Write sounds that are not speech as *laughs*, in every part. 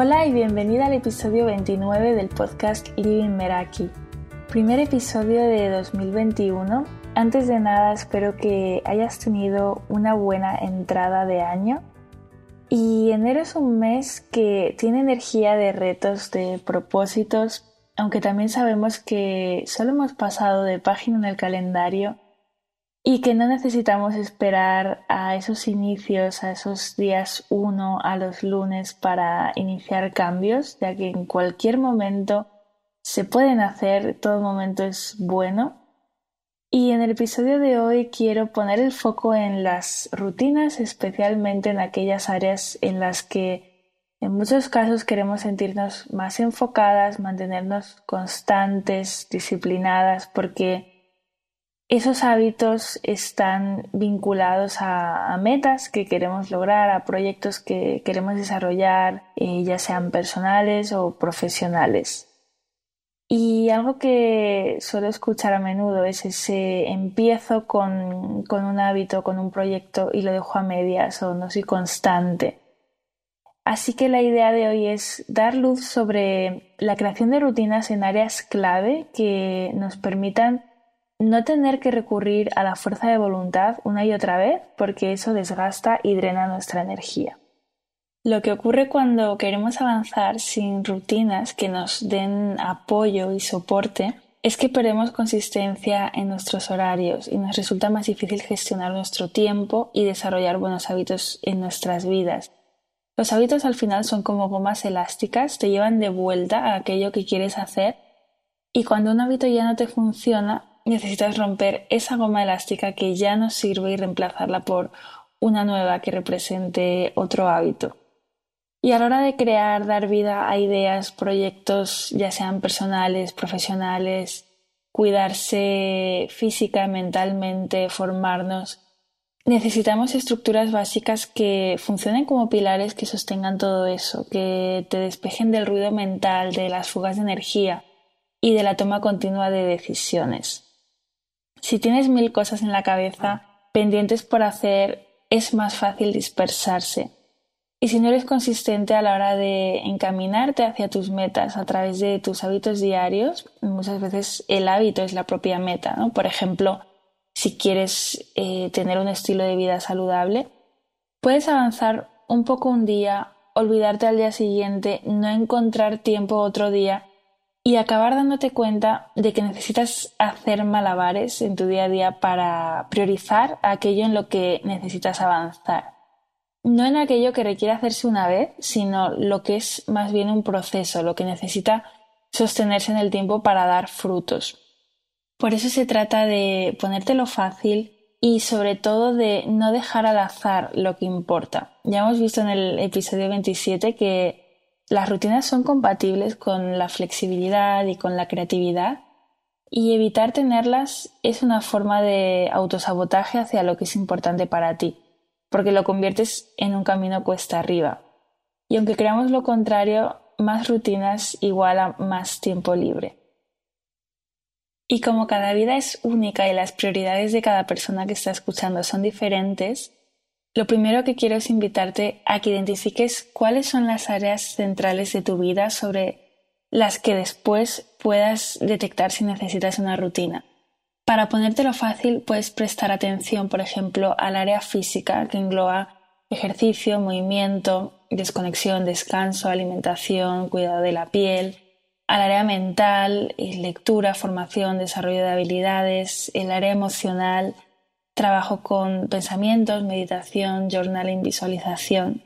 Hola y bienvenida al episodio 29 del podcast Living Meraki. Primer episodio de 2021. Antes de nada espero que hayas tenido una buena entrada de año. Y enero es un mes que tiene energía de retos, de propósitos, aunque también sabemos que solo hemos pasado de página en el calendario y que no necesitamos esperar a esos inicios, a esos días 1, a los lunes para iniciar cambios, ya que en cualquier momento se pueden hacer, todo momento es bueno. Y en el episodio de hoy quiero poner el foco en las rutinas, especialmente en aquellas áreas en las que en muchos casos queremos sentirnos más enfocadas, mantenernos constantes, disciplinadas, porque esos hábitos están vinculados a, metas que queremos lograr, a proyectos que queremos desarrollar, eh, ya sean personales o profesionales. Y algo que suelo escuchar a menudo es ese empiezo con, con un hábito, con un proyecto y lo dejo a medias o no soy constante. Así que la idea de hoy es dar luz sobre la creación de rutinas en áreas clave que nos permitan no tener que recurrir a la fuerza de voluntad una y otra vez porque eso desgasta y drena nuestra energía. Lo que ocurre cuando queremos avanzar sin rutinas que nos den apoyo y soporte es que perdemos consistencia en nuestros horarios y nos resulta más difícil gestionar nuestro tiempo y desarrollar buenos hábitos en nuestras vidas. Los hábitos al final son como gomas elásticas, te llevan de vuelta a aquello que quieres hacer y cuando un hábito ya no te funciona, necesitas romper esa goma elástica que ya no sirve y reemplazarla por una nueva que represente otro hábito. Y a la hora de crear, dar vida a ideas, proyectos, ya sean personales, profesionales, cuidarse física, mentalmente, formarnos, necesitamos estructuras básicas que funcionen como pilares que sostengan todo eso, que te despejen del ruido mental, de las fugas de energía y de la toma continua de decisiones. Si tienes mil cosas en la cabeza pendientes por hacer, es más fácil dispersarse. Y si no eres consistente a la hora de encaminarte hacia tus metas a través de tus hábitos diarios, muchas veces el hábito es la propia meta. ¿no? Por ejemplo, si quieres eh, tener un estilo de vida saludable, puedes avanzar un poco un día, olvidarte al día siguiente, no encontrar tiempo otro día y acabar dándote cuenta de que necesitas hacer malabares en tu día a día para priorizar aquello en lo que necesitas avanzar. No en aquello que requiere hacerse una vez, sino lo que es más bien un proceso, lo que necesita sostenerse en el tiempo para dar frutos. Por eso se trata de ponértelo fácil y sobre todo de no dejar al azar lo que importa. Ya hemos visto en el episodio 27 que las rutinas son compatibles con la flexibilidad y con la creatividad y evitar tenerlas es una forma de autosabotaje hacia lo que es importante para ti, porque lo conviertes en un camino cuesta arriba. Y aunque creamos lo contrario, más rutinas igual a más tiempo libre. Y como cada vida es única y las prioridades de cada persona que está escuchando son diferentes, lo primero que quiero es invitarte a que identifiques cuáles son las áreas centrales de tu vida sobre las que después puedas detectar si necesitas una rutina. Para ponértelo fácil, puedes prestar atención, por ejemplo, al área física que engloba ejercicio, movimiento, desconexión, descanso, alimentación, cuidado de la piel, al área mental, lectura, formación, desarrollo de habilidades, el área emocional, Trabajo con pensamientos, meditación, journaling, visualización.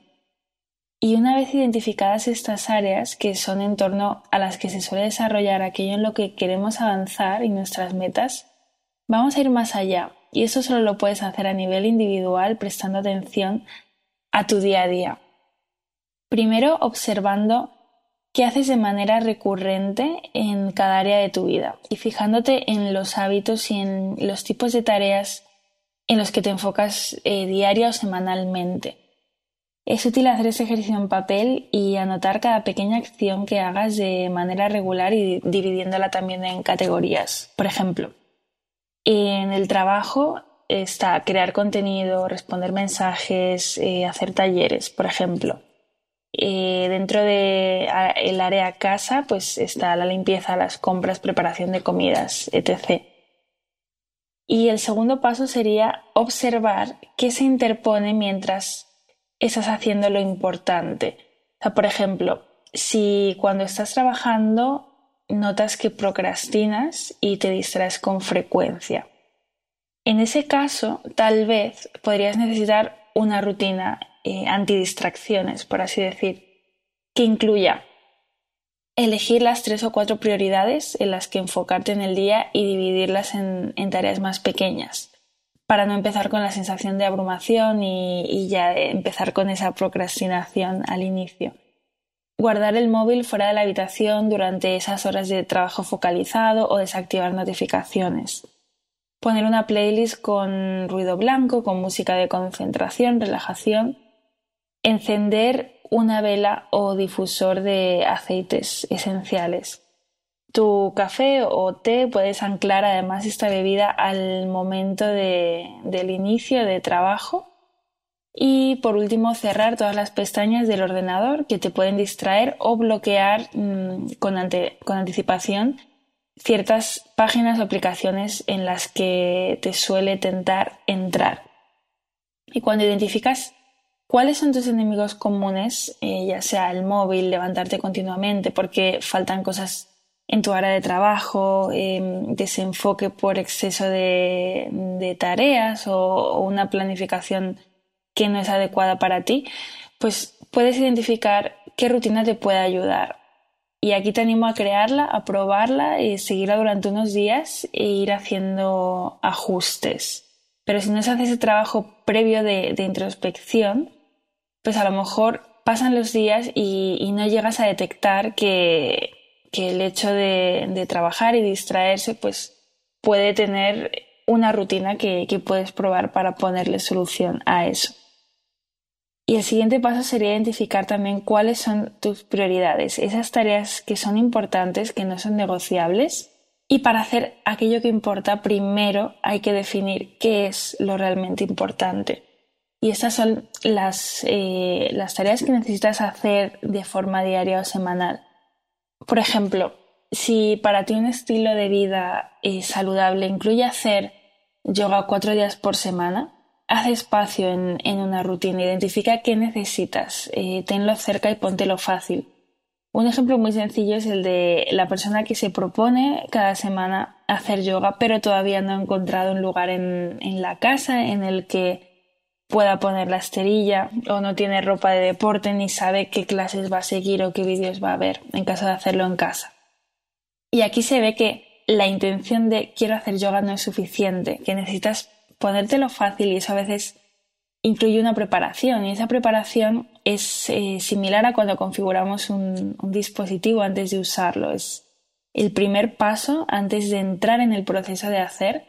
Y una vez identificadas estas áreas, que son en torno a las que se suele desarrollar aquello en lo que queremos avanzar y nuestras metas, vamos a ir más allá. Y eso solo lo puedes hacer a nivel individual prestando atención a tu día a día. Primero, observando qué haces de manera recurrente en cada área de tu vida y fijándote en los hábitos y en los tipos de tareas en los que te enfocas eh, diaria o semanalmente. Es útil hacer ese ejercicio en papel y anotar cada pequeña acción que hagas de manera regular y dividiéndola también en categorías. Por ejemplo, en el trabajo está crear contenido, responder mensajes, eh, hacer talleres, por ejemplo. eh, dentro del el área casa, pues está la limpieza, las compras, preparación de comidas, etc. Y el segundo paso sería observar qué se interpone mientras estás haciendo lo importante. Por ejemplo, si cuando estás trabajando notas que procrastinas y te distraes con frecuencia. En ese caso, tal vez podrías necesitar una rutina eh, antidistracciones, por así decir, que incluya elegir las tres o cuatro prioridades en las que enfocarte en el día y dividirlas en, tareas más pequeñas, para no empezar con la sensación de abrumación y ya empezar con esa procrastinación al inicio. Guardar el móvil fuera de la habitación durante esas horas de trabajo focalizado o desactivar notificaciones. Poner una playlist con ruido blanco, con música de concentración, relajación. Encender una vela o difusor de aceites esenciales. Tu café o té puedes anclar además esta bebida al momento del inicio de trabajo y por último, cerrar todas las pestañas del ordenador que te pueden distraer o bloquear mm, con, anticipación ciertas páginas o aplicaciones en las que te suele tentar entrar. Y cuando identificas cuáles son tus enemigos comunes, eh, ya sea el móvil, levantarte continuamente porque faltan cosas en tu área de trabajo, em, desenfoque por exceso de, tareas o una planificación que no es adecuada para ti, pues puedes identificar qué rutina te puede ayudar. Y aquí te animo a crearla, a probarla y seguirla durante unos días e ir haciendo ajustes. Pero si no se hace ese trabajo previo de, introspección, pues a lo mejor pasan los días y, no llegas a detectar que, el hecho de, trabajar y distraerse, pues puede tener una rutina que puedes probar para ponerle solución a eso. Y el siguiente paso sería identificar también cuáles son tus prioridades, esas tareas que son importantes, que no son negociables. Y para hacer aquello que importa, primero hay que definir qué es lo realmente importante. Y estas son las, eh, las tareas que necesitas hacer de forma diaria o semanal. Por ejemplo, si para ti un estilo de vida eh, saludable incluye hacer yoga cuatro días por semana, haz espacio en, una rutina, identifica qué necesitas, eh, tenlo cerca y póntelo fácil. Un ejemplo muy sencillo es el de la persona que se propone cada semana hacer yoga, pero todavía no ha encontrado un lugar en, en la casa en el que pueda poner la esterilla o no tiene ropa de deporte ni sabe qué clases va a seguir o qué vídeos va a ver en caso de hacerlo en casa. Y aquí se ve que la intención de quiero hacer yoga no es suficiente, que necesitas ponértelo fácil y eso a veces incluye una preparación y esa preparación es eh, similar a cuando configuramos un, dispositivo antes de usarlo. Es el primer paso antes de entrar en el proceso de hacer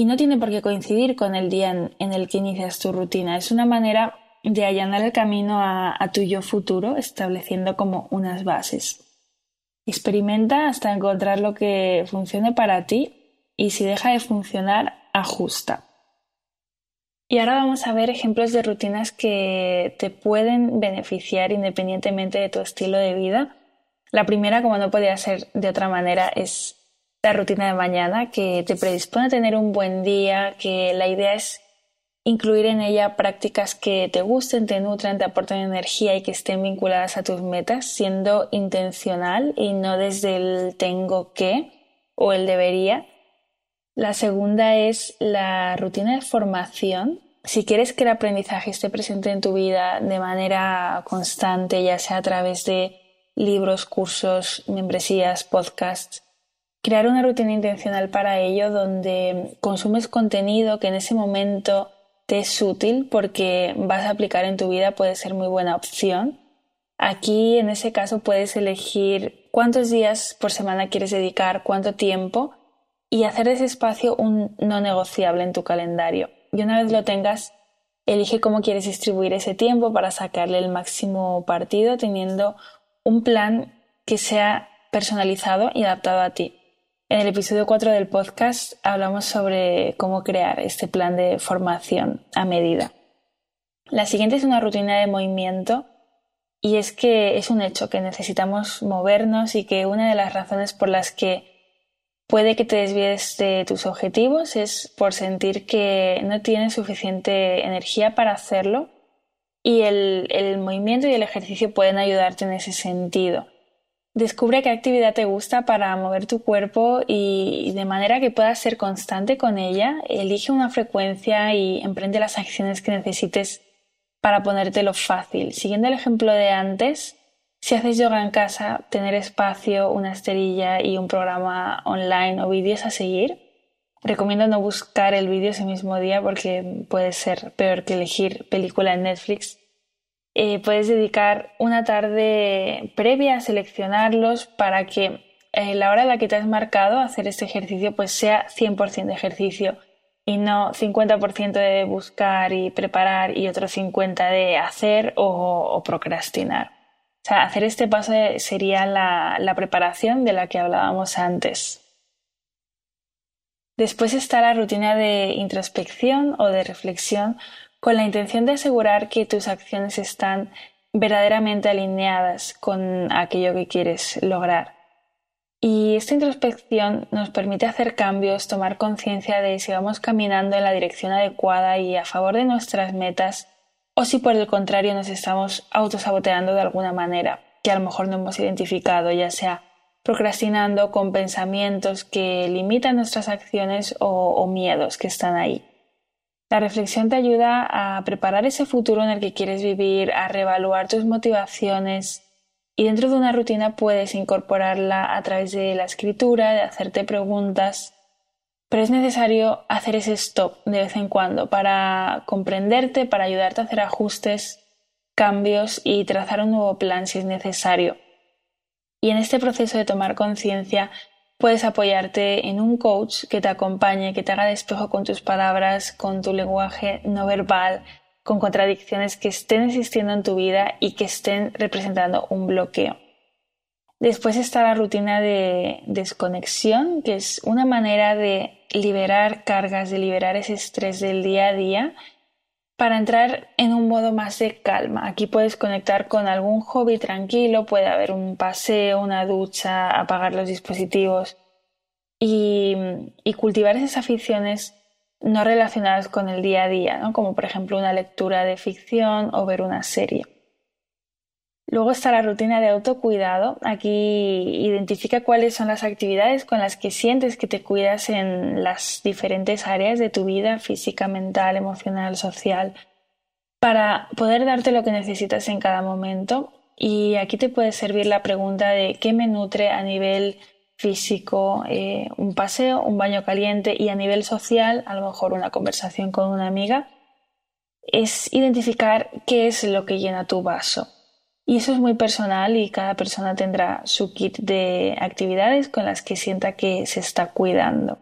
y no tiene por qué coincidir con el día en, el que inicias tu rutina. Es una manera de allanar el camino a, a tu yo futuro estableciendo como unas bases. Experimenta hasta encontrar lo que funcione para ti y si deja de funcionar, ajusta. Y ahora vamos a ver ejemplos de rutinas que te pueden beneficiar independientemente de tu estilo de vida. La primera, como no podía ser de otra manera, es la rutina de mañana, que te predispone a tener un buen día, que la idea es incluir en ella prácticas que te gusten, te nutran, te aporten energía y que estén vinculadas a tus metas, siendo intencional y no desde el tengo que o el debería. La segunda es la rutina de formación. Si quieres que el aprendizaje esté presente en tu vida de manera constante, ya sea a través de libros, cursos, membresías, podcasts, crear una rutina intencional para ello donde consumes contenido que en ese momento te es útil porque vas a aplicar en tu vida puede ser muy buena opción. Aquí en ese caso puedes elegir cuántos días por semana quieres dedicar, cuánto tiempo y hacer ese espacio un no negociable en tu calendario. Y una vez lo tengas, elige cómo quieres distribuir ese tiempo para sacarle el máximo partido teniendo un plan que sea personalizado y adaptado a ti. En el episodio 4 del podcast hablamos sobre cómo crear este plan de formación a medida. La siguiente es una rutina de movimiento y es que es un hecho que necesitamos movernos y que una de las razones por las que puede que te desvíes de tus objetivos es por sentir que no tienes suficiente energía para hacerlo y el, el movimiento y el ejercicio pueden ayudarte en ese sentido. Descubre qué actividad te gusta para mover tu cuerpo y de manera que puedas ser constante con ella, elige una frecuencia y emprende las acciones que necesites para ponértelo fácil. Siguiendo el ejemplo de antes, si haces yoga en casa, tener espacio, una esterilla y un programa online o vídeos a seguir. Recomiendo no buscar el vídeo ese mismo día porque puede ser peor que elegir película en Netflix. Eh, puedes dedicar una tarde previa a seleccionarlos para que eh, la hora en la que te has marcado hacer este ejercicio pues sea 100% de ejercicio y no 50% de buscar y preparar y otro 50% de hacer o, procrastinar. O sea, hacer este paso sería la preparación de la que hablábamos antes. Después está la rutina de introspección o de reflexión con la intención de asegurar que tus acciones están verdaderamente alineadas con aquello que quieres lograr. Y esta introspección nos permite hacer cambios, tomar conciencia de si vamos caminando en la dirección adecuada y a favor de nuestras metas o si por el contrario nos estamos autosaboteando de alguna manera que a lo mejor no hemos identificado, ya sea procrastinando con pensamientos que limitan nuestras acciones o, o miedos que están ahí. La reflexión te ayuda a preparar ese futuro en el que quieres vivir, a reevaluar tus motivaciones, y dentro de una rutina puedes incorporarla a través de la escritura, de hacerte preguntas, pero es necesario hacer ese stop de vez en cuando para comprenderte, para ayudarte a hacer ajustes, cambios y trazar un nuevo plan si es necesario. Y en este proceso de tomar conciencia puedes apoyarte en un coach que te acompañe, que te haga despejo con tus palabras, con tu lenguaje no verbal, con contradicciones que estén existiendo en tu vida y que estén representando un bloqueo. Después está la rutina de desconexión, que es una manera de liberar cargas, de liberar ese estrés del día a día para entrar en un modo más de calma. Aquí puedes conectar con algún hobby tranquilo, puede haber un paseo, una ducha, apagar los dispositivos y, cultivar esas aficiones no relacionadas con el día a día, ¿no? como por ejemplo una lectura de ficción o ver una serie. Luego está la rutina de autocuidado. Aquí identifica cuáles son las actividades con las que sientes que te cuidas en las diferentes áreas de tu vida, física, mental, emocional, social, para poder darte lo que necesitas en cada momento. Y aquí te puede servir la pregunta de qué me nutre a nivel físico, eh, un paseo, un baño caliente y a nivel social, a lo mejor una conversación con una amiga, es identificar qué es lo que llena tu vaso. Y eso es muy personal y cada persona tendrá su kit de actividades con las que sienta que se está cuidando.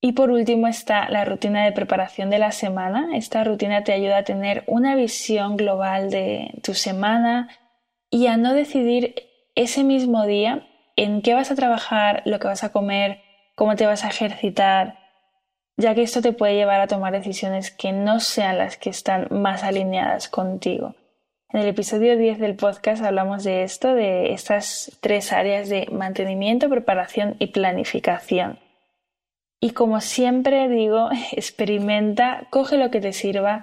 Y por último está la rutina de preparación de la semana. Esta rutina te ayuda a tener una visión global de tu semana y a no decidir ese mismo día en qué vas a trabajar, lo que vas a comer, cómo te vas a ejercitar, ya que esto te puede llevar a tomar decisiones que no sean las que están más alineadas contigo. En el episodio 10 del podcast hablamos de esto, de estas tres áreas de mantenimiento, preparación y planificación. Y como siempre digo, *laughs* experimenta, coge lo que te sirva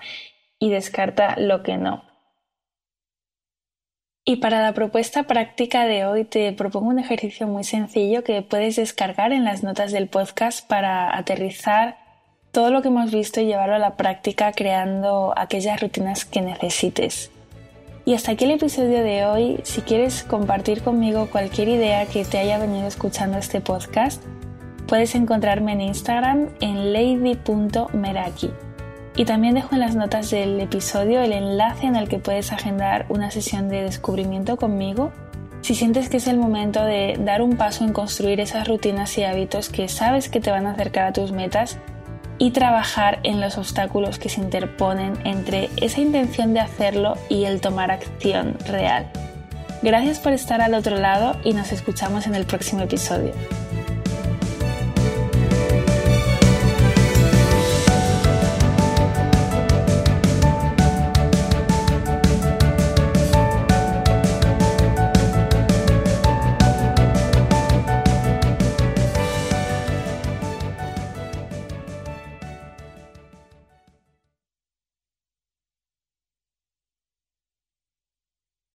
y descarta lo que no. Y para la propuesta práctica de hoy te propongo un ejercicio muy sencillo que puedes descargar en las notas del podcast para aterrizar todo lo que hemos visto y llevarlo a la práctica creando aquellas rutinas que necesites. Y hasta aquí el episodio de hoy. Si quieres compartir conmigo cualquier idea que te haya venido escuchando este podcast, puedes encontrarme en Instagram en lady.meraki. Y también dejo en las notas del episodio el enlace en el que puedes agendar una sesión de descubrimiento conmigo si sientes que es el momento de dar un paso en construir esas rutinas y hábitos que sabes que te van a acercar a tus metas y trabajar en los obstáculos que se interponen entre esa intención de hacerlo y el tomar acción real. Gracias por estar al otro lado y nos escuchamos en el próximo episodio.